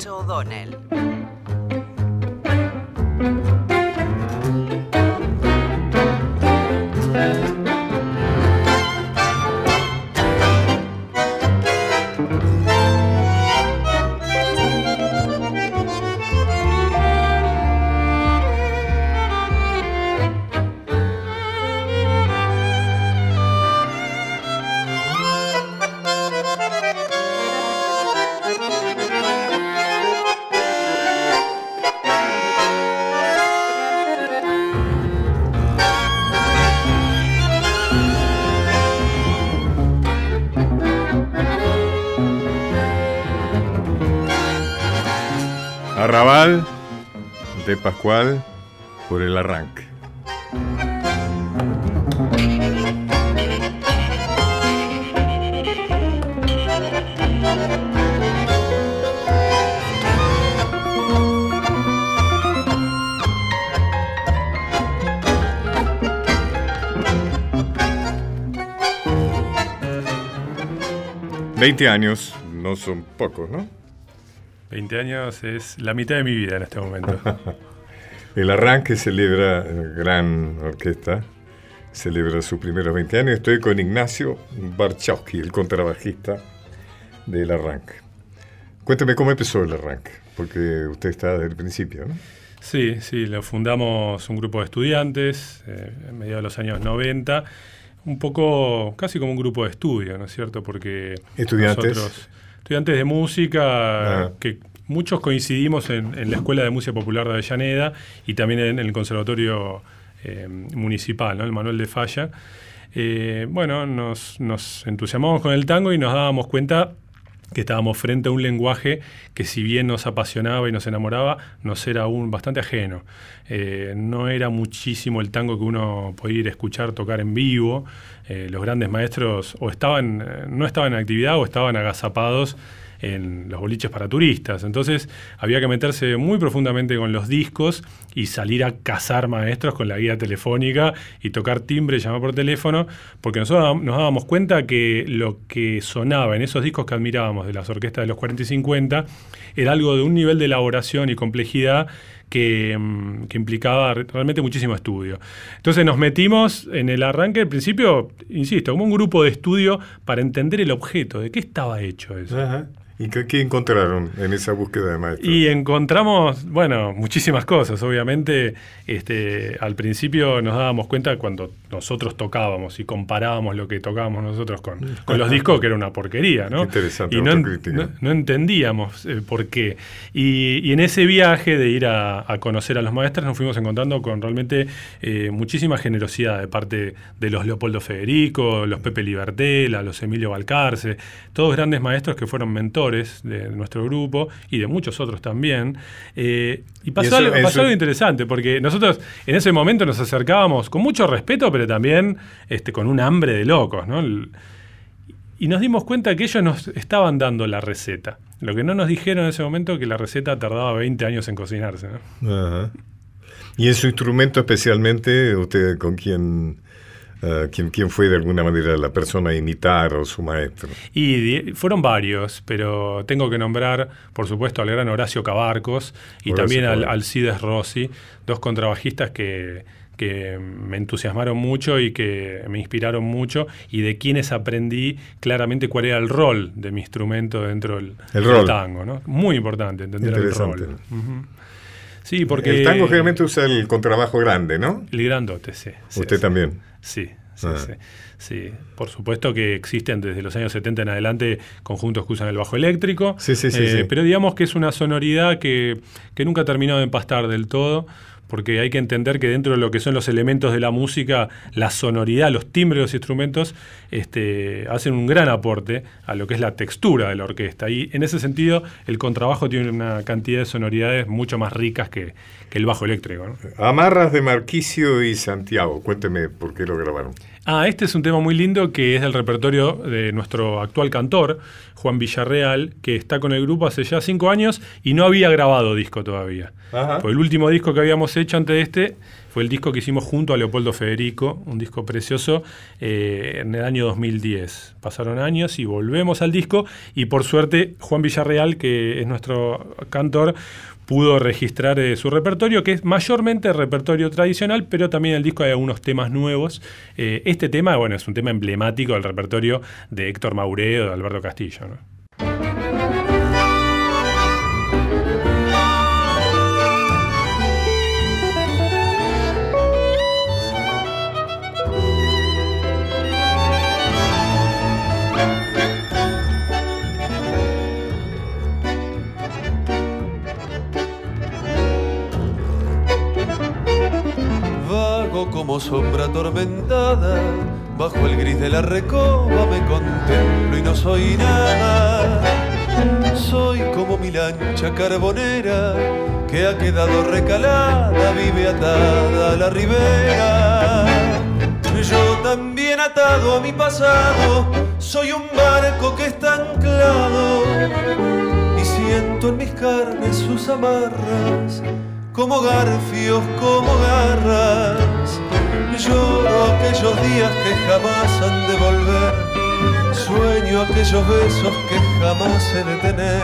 Pascual por el arranque. Veinte años no son pocos, ¿no? 20 años es la mitad de mi vida en este momento. el arranque celebra, eh, gran orquesta, celebra sus primeros 20 años. Estoy con Ignacio Barchowski, el contrabajista del arranque. Cuénteme cómo empezó el arranque, porque usted está desde el principio, ¿no? Sí, sí, lo fundamos un grupo de estudiantes eh, en mediados de los años 90, un poco casi como un grupo de estudio, ¿no es cierto? Porque estudiantes estudiantes de música, ah. que muchos coincidimos en, la Escuela de Música Popular de Avellaneda y también en, el Conservatorio eh, Municipal, el Manuel de Falla. Eh, bueno, nos, entusiasmamos con el tango y nos dábamos cuenta que estábamos frente a un lenguaje que si bien nos apasionaba y nos enamoraba, nos era aún bastante ajeno. Eh, no era muchísimo el tango que uno podía ir a escuchar tocar en vivo. Los grandes maestros o estaban, no estaban en actividad o estaban agazapados en los boliches para turistas. Entonces había que meterse muy profundamente con los discos y salir a cazar maestros con la guía telefónica y tocar timbre y llamar por teléfono, porque nosotros nos dábamos cuenta que lo que sonaba en esos discos que admirábamos de las orquestas de los 40 y 50 era algo de un nivel de elaboración y complejidad que, mm, que, implicaba realmente muchísimo estudio. Entonces nos metimos en el arranque, al principio, insisto, como un grupo de estudio para entender el objeto, de qué estaba hecho eso. ¿Y qué, encontraron en esa búsqueda de maestros? Y encontramos, bueno, muchísimas cosas. Obviamente, este, al principio nos dábamos cuenta cuando nosotros tocábamos y comparábamos lo que tocábamos nosotros con, los discos, que era una porquería, ¿no? Interesante. Y no, no, entendíamos eh, por qué. Y, en ese viaje de ir a, conocer a los maestros nos fuimos encontrando con realmente eh, muchísima generosidad de parte de los Leopoldo Federico, los Pepe Libertela, los Emilio Balcarce, todos grandes maestros que fueron mentores de nuestro grupo y de muchos otros también. Eh, y pasó, algo, interesante, porque nosotros en ese momento nos acercábamos con mucho respeto, pero también este, con un hambre de locos, y nos dimos cuenta que ellos nos estaban dando la receta. Lo que no nos dijeron en ese momento es que la receta tardaba 20 años en cocinarse. ¿Y en su instrumento especialmente, usted con quién eh, ¿quién, fue de alguna manera la persona a imitar o su maestro? Y fueron varios, pero tengo que nombrar, por supuesto, al gran Horacio Cabarcos y también al, Alcides Rossi, dos contrabajistas que, que me entusiasmaron mucho y que me inspiraron mucho y de quienes aprendí claramente cuál era el rol de mi instrumento dentro del, tango. ¿no? Muy importante entender el rol. Sí, porque... El tango generalmente usa el contrabajo grande, ¿no? El grandote, sí. Usted también. Sí, sí, ah. sí, sí. Por supuesto que existen desde los años 70 en adelante conjuntos que usan el bajo eléctrico. Sí, sí, sí, eh, Pero digamos que es una sonoridad que, que nunca ha terminado de empastar del todo porque hay que entender que dentro de lo que son los elementos de la música, la sonoridad, los timbres de los instrumentos, este, hacen un gran aporte a lo que es la textura de la orquesta. Y en ese sentido, el contrabajo tiene una cantidad de sonoridades mucho más ricas que, el bajo eléctrico. Amarras de Marquicio y Santiago, cuénteme por qué lo grabaron. Ah, este es un tema muy lindo que es del repertorio de nuestro actual cantor, Juan Villarreal, que está con el grupo hace ya cinco años y no había grabado disco todavía. El último disco que habíamos hecho antes de este fue el disco que hicimos junto a Leopoldo Federico, un disco precioso, eh, en el año 2010. Pasaron años y volvemos al disco y por suerte Juan Villarreal, que es nuestro cantor, pudo registrar eh, su repertorio, que es mayormente repertorio tradicional, pero también en el disco hay algunos temas nuevos. Eh, este tema, bueno, es un tema emblemático del repertorio de Héctor Maureo, de Alberto Castillo. Como sombra atormentada, bajo el gris de la recoba me contemplo y no soy nada. Soy como mi lancha carbonera que ha quedado recalada, vive atada a la ribera. Yo también atado a mi pasado, soy un barco que está anclado y siento en mis carnes sus amarras como garfios, como garras. Lloro aquellos días que jamás han de volver. Sueño aquellos besos que jamás he de tener.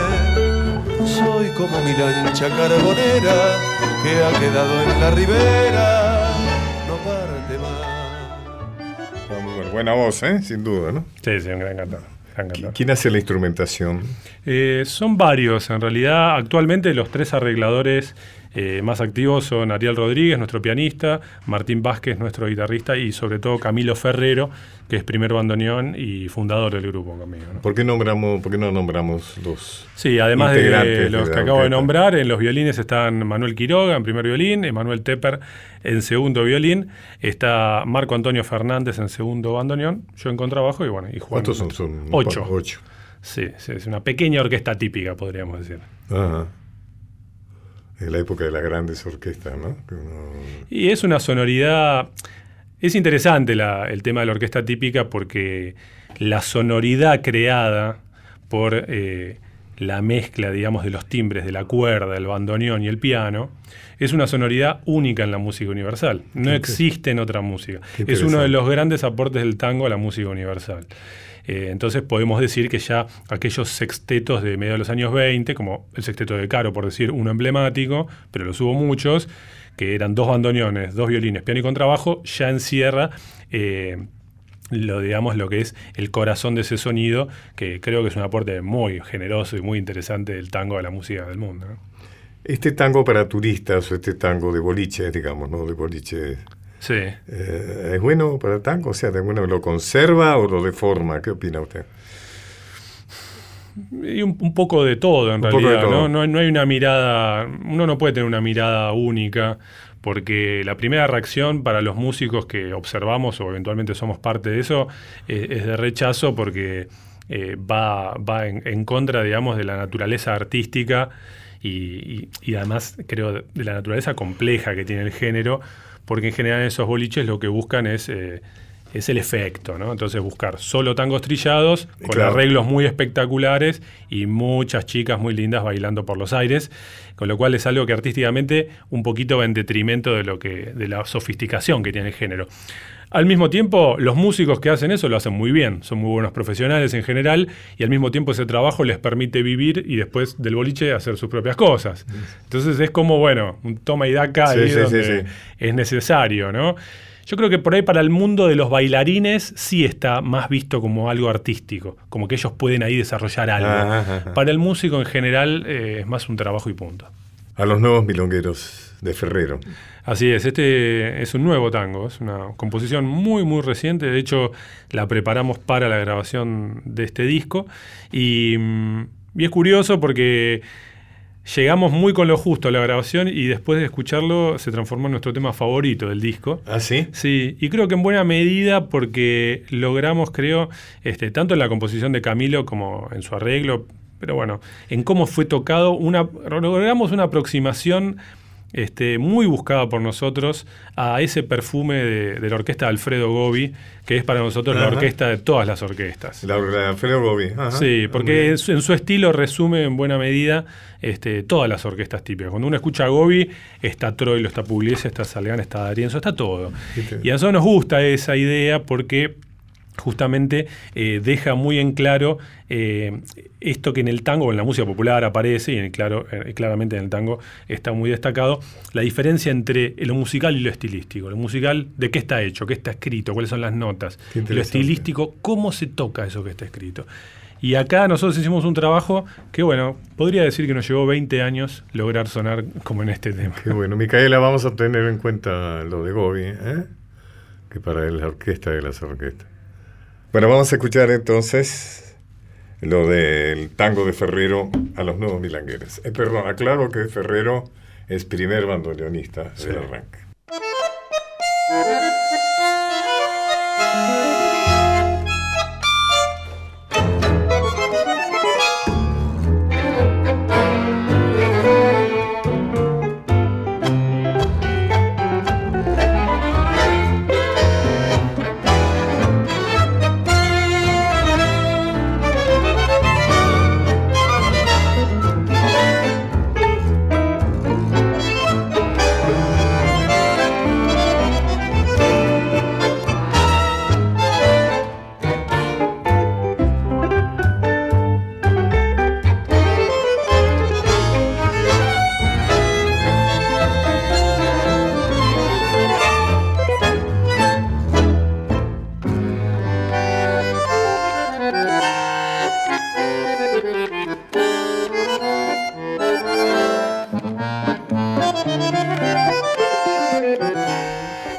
Soy como mi lancha carbonera que ha quedado en la ribera. No parte más. Bueno, buena voz, ¿eh? sin duda, ¿no? Sí, sí, un gran cantor. ¿Quién hace la instrumentación? Eh, son varios, en realidad. Actualmente los tres arregladores eh, más activos son Ariel Rodríguez, nuestro pianista, Martín Vázquez, nuestro guitarrista, y sobre todo Camilo Ferrero, que es primer bandoneón y fundador del grupo conmigo. ¿no? ¿Por qué, nombramos, ¿Por qué no nombramos los Sí, además de los que acabo de nombrar, en los violines están Manuel Quiroga en primer violín, Emanuel Tepper en segundo violín, está Marco Antonio Fernández en segundo bandoneón, yo en contrabajo y bueno, y Juan. ¿Cuántos son? son Ocho. Ocho. Sí, sí, es una pequeña orquesta típica, podríamos decir. Ajá. En la época de las grandes orquestas, ¿no? Uno- Y es una sonoridad. Es interesante la- el tema de la orquesta típica porque la sonoridad creada por eh, la mezcla, digamos, de los timbres de la cuerda, el bandoneón y el piano, es una sonoridad única en la música universal. No existe en otra música. Es uno de los grandes aportes del tango a la música universal. Eh, entonces podemos decir que ya aquellos sextetos de mediados de los años 20, como el sexteto de Caro, por decir uno emblemático, pero los hubo muchos, que eran dos bandoneones, dos violines, piano y contrabajo, ya encierra eh, lo, digamos, lo que es el corazón de ese sonido, que creo que es un aporte muy generoso y muy interesante del tango a la música del mundo. Este tango para turistas, o este tango de boliche, digamos, ¿no? De boliche. Sí. eh, ¿Es bueno para el tango? O sea, ¿de bueno, ¿lo conserva o lo deforma? ¿Qué opina usted? Y un, un poco de todo, en Un realidad. todo. ¿no? No, no hay una mirada, uno no puede tener una mirada única, porque la primera reacción para los músicos que observamos o eventualmente somos parte de eso eh, es de rechazo porque eh, va, va en, en contra, digamos, de la naturaleza artística y, y- y además creo de la naturaleza compleja que tiene el género, porque en general esos boliches lo que buscan es... eh, es el efecto, ¿no? Entonces buscar solo tangos trillados, con Claro. arreglos muy espectaculares y muchas chicas muy lindas bailando por los aires, con lo cual es algo que artísticamente un poquito va en detrimento de lo que de la sofisticación que tiene el género. Al mismo tiempo, los músicos que hacen eso lo hacen muy bien, son muy buenos profesionales en general y al mismo tiempo ese trabajo les permite vivir y después del boliche hacer sus propias cosas. Entonces es como, bueno, un toma y daca Sí, ahí sí, donde sí, sí. es necesario, ¿no? Yo creo que por ahí para el mundo de los bailarines sí está más visto como algo artístico, como que ellos pueden ahí desarrollar algo. Ajá, ajá. Para el músico en general eh, es más un trabajo y punto. A los nuevos milongueros de Ferrero. Así es, este es un nuevo tango, es una composición muy muy reciente, de hecho la preparamos para la grabación de este disco y, mm, y es curioso porque llegamos muy con lo justo a la grabación y después de escucharlo se transformó en nuestro tema favorito del disco. ¿Ah, sí? Sí, y creo que en buena medida porque logramos, creo, este, tanto en la composición de Camilo como en su arreglo, pero bueno, en cómo fue tocado, una, logramos una aproximación este, muy buscada por nosotros a ese perfume de, de la orquesta de Alfredo Gobi, que es para nosotros la orquesta de todas las orquestas. La, la Ferrero Gobi. Ajá. Sí, porque en su, en su estilo resume en buena medida este, todas las orquestas típicas. Cuando uno escucha a Gobi, está Troilo, está Pugliese, está Salgán, está D'Arienzo, está todo. Y a nosotros nos gusta esa idea porque justamente eh, deja muy en claro eh, esto que en el tango, en la música popular aparece, y en el claro, eh, claramente en el tango está muy destacado, la diferencia entre lo musical y lo estilístico. Lo musical, ¿de qué está hecho? ¿Qué está escrito? ¿Cuáles son las notas? Lo estilístico, ¿cómo se toca eso que está escrito? Y acá nosotros hicimos un trabajo que, bueno, podría decir que nos llevó 20 años lograr sonar como en este tema. Qué bueno. Micaela, vamos a tener en cuenta lo de Gobi, que para él es la orquesta de las orquestas. Bueno, vamos a escuchar entonces lo del tango de Ferrero a los nuevos milangueros. Eh, perdón, aclaro que Ferrero es primer bandoneonista Sí. del arranque.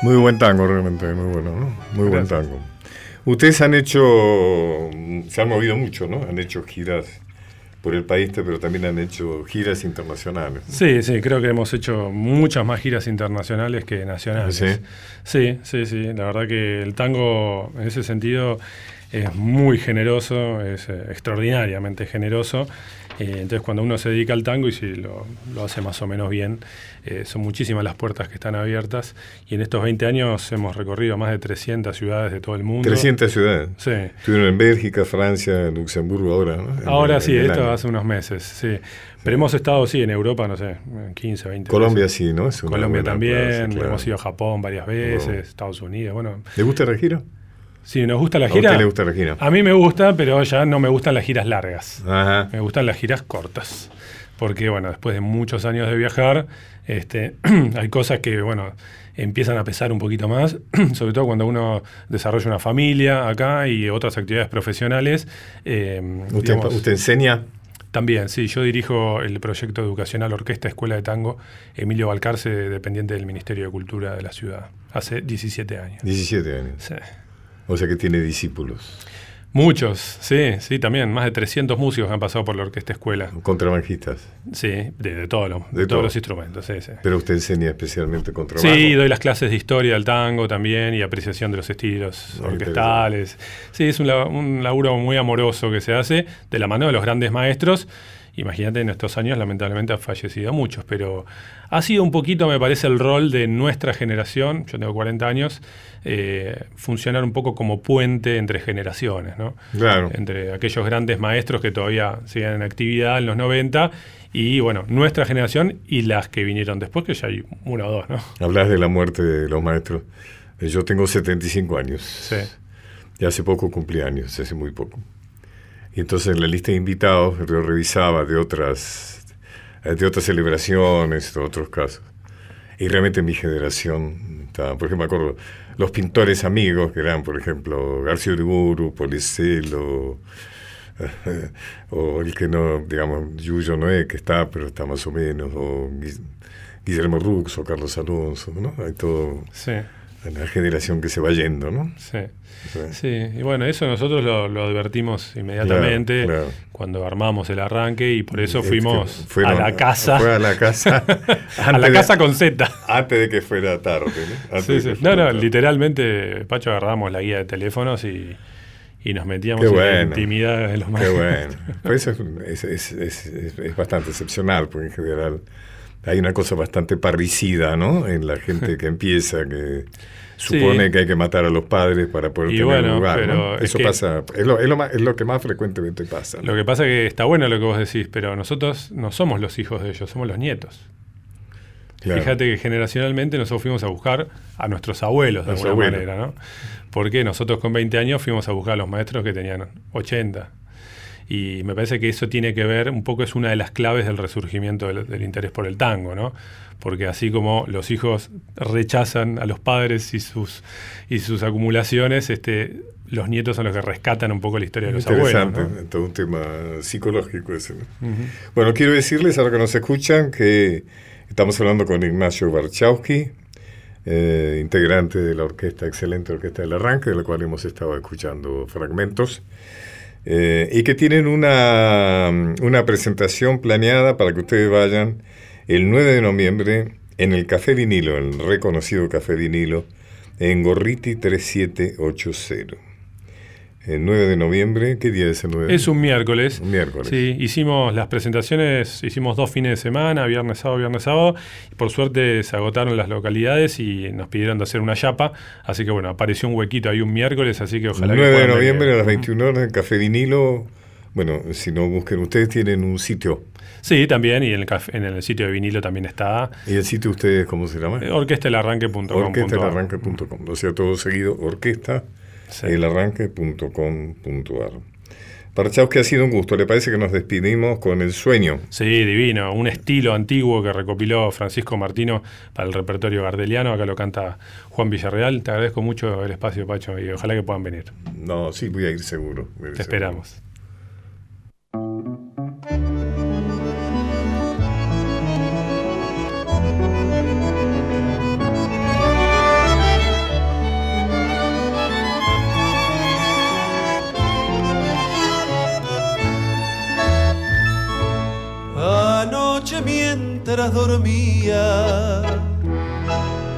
Muy buen tango, realmente, muy bueno, ¿no? Muy buen tango. Ustedes han hecho, se han movido mucho, ¿no? Han hecho giras por el país, pero también han hecho giras internacionales. Sí, sí, creo que hemos hecho muchas más giras internacionales que nacionales. ¿Sí? Sí, sí, sí. La verdad que el tango, en ese sentido, es muy generoso, es eh, extraordinariamente generoso. Eh, entonces cuando uno se dedica al tango y si lo, hace más o menos bien, eh, son muchísimas las puertas que están abiertas y en estos 20 años hemos recorrido más de 300 ciudades de todo el mundo. 300 ciudades. Sí. Estuvieron en Bélgica, Francia, Luxemburgo ahora, ¿no? ahora sí, esto hace unos meses, sí. Pero hemos estado, sí, en Europa, no sé, 15, 20 Colombia sí, ¿no? Colombia también, hemos ido a Japón varias veces, Estados Unidos, bueno. ¿Le gusta el giro? Sí, nos gusta la gira. ¿A usted le gusta la gira? A mí me gusta, pero ya no me gustan las giras largas. Me gustan las giras cortas. Porque, bueno, después de muchos años de viajar, este, hay cosas que, bueno, empiezan a pesar un poquito más, sobre todo cuando uno desarrolla una familia acá y otras actividades profesionales. Eh, ¿Usted, ¿Usted enseña? También, sí, yo dirijo el proyecto educacional Orquesta Escuela de Tango Emilio Balcarce, dependiente del Ministerio de Cultura de la ciudad, hace 17 años. 17 años. Sí. O sea que tiene discípulos. Muchos, sí, sí, también. Más de 300 músicos han pasado por la orquesta escuela. ¿Contrabajistas? Sí, de, todos los instrumentos. Sí, sí. Pero usted enseña especialmente contrabajo. Sí, doy las clases de historia del tango también y apreciación de los estilos ah, orquestales. Sí, es un, un laburo muy amoroso que se hace de la mano de los grandes maestros Imagínate, en estos años lamentablemente han fallecido muchos, pero ha sido un poquito, me parece, el rol de nuestra generación, yo tengo 40 años, eh, funcionar un poco como puente entre generaciones, ¿no? Claro. Entre aquellos grandes maestros que todavía siguen en actividad en los 90 y, bueno, nuestra generación y las que vinieron después, que ya hay una o dos, ¿no? Hablas de la muerte de los maestros. Eh, yo tengo 75 años. Sí. Y hace poco cumplí años, hace muy poco. Y entonces en la lista de invitados yo revisaba de otras, de otras celebraciones, de otros casos. Y realmente mi generación por ejemplo, me acuerdo, los pintores amigos, que eran, por ejemplo, García Uriburu, Policelo, o el que no, digamos, Yuyo Noé, que está, pero está más o menos, o Guillermo Rux, o Carlos Alonso, ¿no? Hay todo... Sí. La generación que se va yendo, ¿no? Sí. Sí, y bueno, eso nosotros lo, advertimos inmediatamente cuando armamos el arranque y por eso fuimos a la casa. Fue a la casa. a la casa con Z. Antes de que fuera tarde. ¿no? no, no, literalmente, Pacho, agarramos la guía de teléfonos y, nos metíamos en la intimidad de los más. Qué bueno. Pues eso es, es, es, es, bastante excepcional, porque en general hay una cosa bastante parricida, ¿no? En la gente que empieza, que supone que hay que matar a los padres para poder tener lugar. Pero Eso pasa, es lo, es, lo es lo, que más frecuentemente pasa. Lo que pasa es que está bueno lo que vos decís, pero nosotros no somos los hijos de ellos, somos los nietos. Fíjate que generacionalmente nosotros fuimos a buscar a nuestros abuelos de alguna manera, ¿no? Porque nosotros con 20 años fuimos a buscar a los maestros que tenían 80. Y me parece que eso tiene que ver, un poco es una de las claves del resurgimiento del, del interés por el tango, ¿no? porque así como los hijos rechazan a los padres y sus, y sus acumulaciones, este, los nietos son los que rescatan un poco la historia de los abuelos. Interesante, todo un tema psicológico ese. Bueno, quiero decirles a los que nos escuchan que estamos hablando con Ignacio Barchowski, eh, integrante de la orquesta, excelente orquesta del arranque, de la cual hemos estado escuchando fragmentos. Eh, y que tienen una, una presentación planeada para que ustedes vayan el 9 de noviembre en el Café Vinilo, el reconocido Café Vinilo, en Gorriti 3780. El 9 de noviembre, ¿qué día es el 9? Es un miércoles. Un miércoles. Sí, hicimos las presentaciones, hicimos dos fines de semana, viernes, sábado, viernes, sábado. Y por suerte se agotaron las localidades y nos pidieron de hacer una chapa. Así que bueno, apareció un huequito ahí un miércoles, así que ojalá el 9 de noviembre a las 21 horas en Café Vinilo. Bueno, si no busquen, ustedes tienen un sitio Sí, también, y en el, en el sitio de vinilo también está. ¿Y el sitio ustedes cómo se llama? Eh, orquestelarranque.com. Orquestelarranque.com, o sea, todo seguido, orquesta elarranque.com.ar. Para que ha sido un gusto. ¿Le parece que nos despedimos con el sueño? Sí, divino. Un estilo antiguo que recopiló Francisco Martino para el repertorio gardeliano. Acá lo canta Juan Villarreal. Te agradezco mucho el espacio, Pacho, y ojalá que puedan venir. No, sí, voy a ir seguro. Te esperamos. Dormía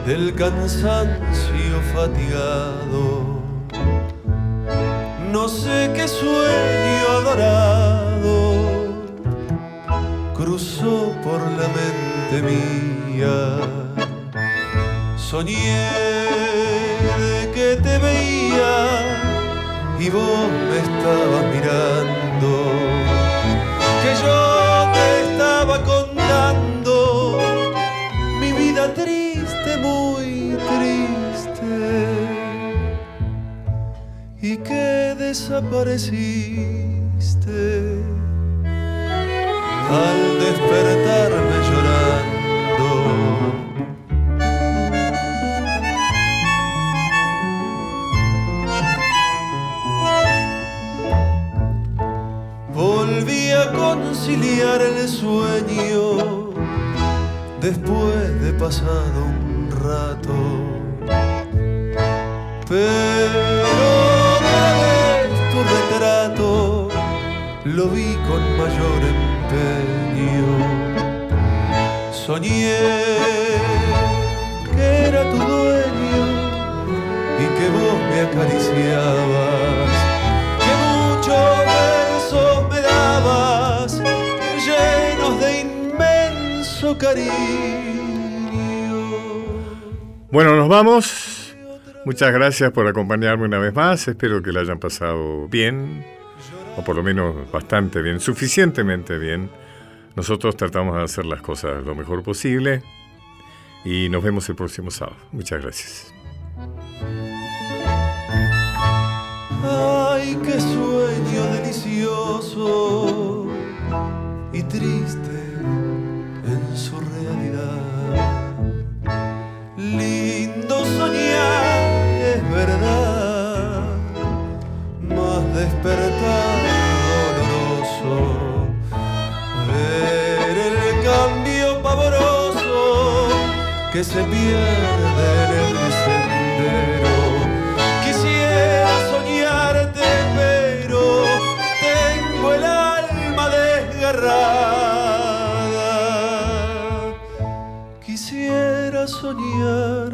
del cansancio fatigado. No sé qué sueño adorado cruzó por la mente mía. Soñé de que te veía y vos me estabas mirando, que yo desapareciste. Al despertarme cariño. Bueno, nos vamos. Muchas gracias por acompañarme una vez más. Espero que la hayan pasado bien, o por lo menos bastante bien, suficientemente bien. Nosotros tratamos de hacer las cosas lo mejor posible y nos vemos el próximo sábado. Muchas gracias. Ay, qué sueño delicioso despertar doloroso. Ver el cambio pavoroso que se pierde en el sendero. Quisiera soñarte, pero tengo el alma desgarrada. Quisiera soñar